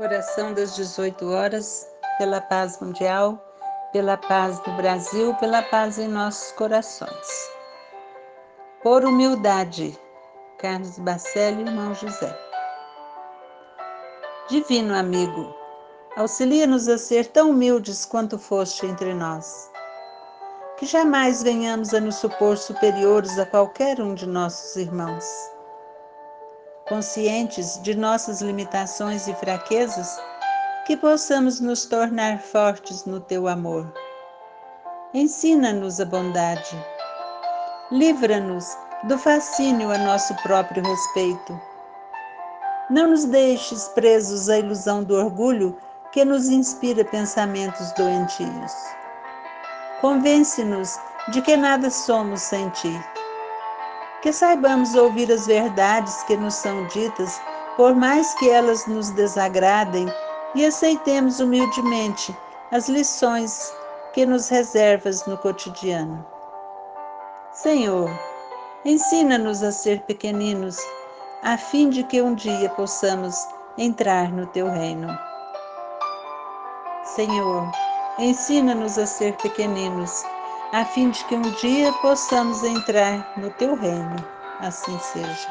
Oração das 18 horas, pela paz mundial, pela paz do Brasil, pela paz em nossos corações. Por humildade, Carlos Bacelli, irmão José. Divino amigo, auxilia-nos a ser tão humildes quanto foste entre nós. Que jamais venhamos a nos supor superiores a qualquer um de nossos irmãos conscientes de nossas limitações e fraquezas, que possamos nos tornar fortes no teu amor. Ensina-nos a bondade. Livra-nos do fascínio a nosso próprio respeito. Não nos deixes presos à ilusão do orgulho que nos inspira pensamentos doentios. Convence-nos de que nada somos sem ti que saibamos ouvir as verdades que nos são ditas, por mais que elas nos desagradem, e aceitemos humildemente as lições que nos reservas no cotidiano. Senhor, ensina-nos a ser pequeninos, a fim de que um dia possamos entrar no teu reino. Senhor, ensina-nos a ser pequeninos, a fim de que um dia possamos entrar no teu reino. Assim seja.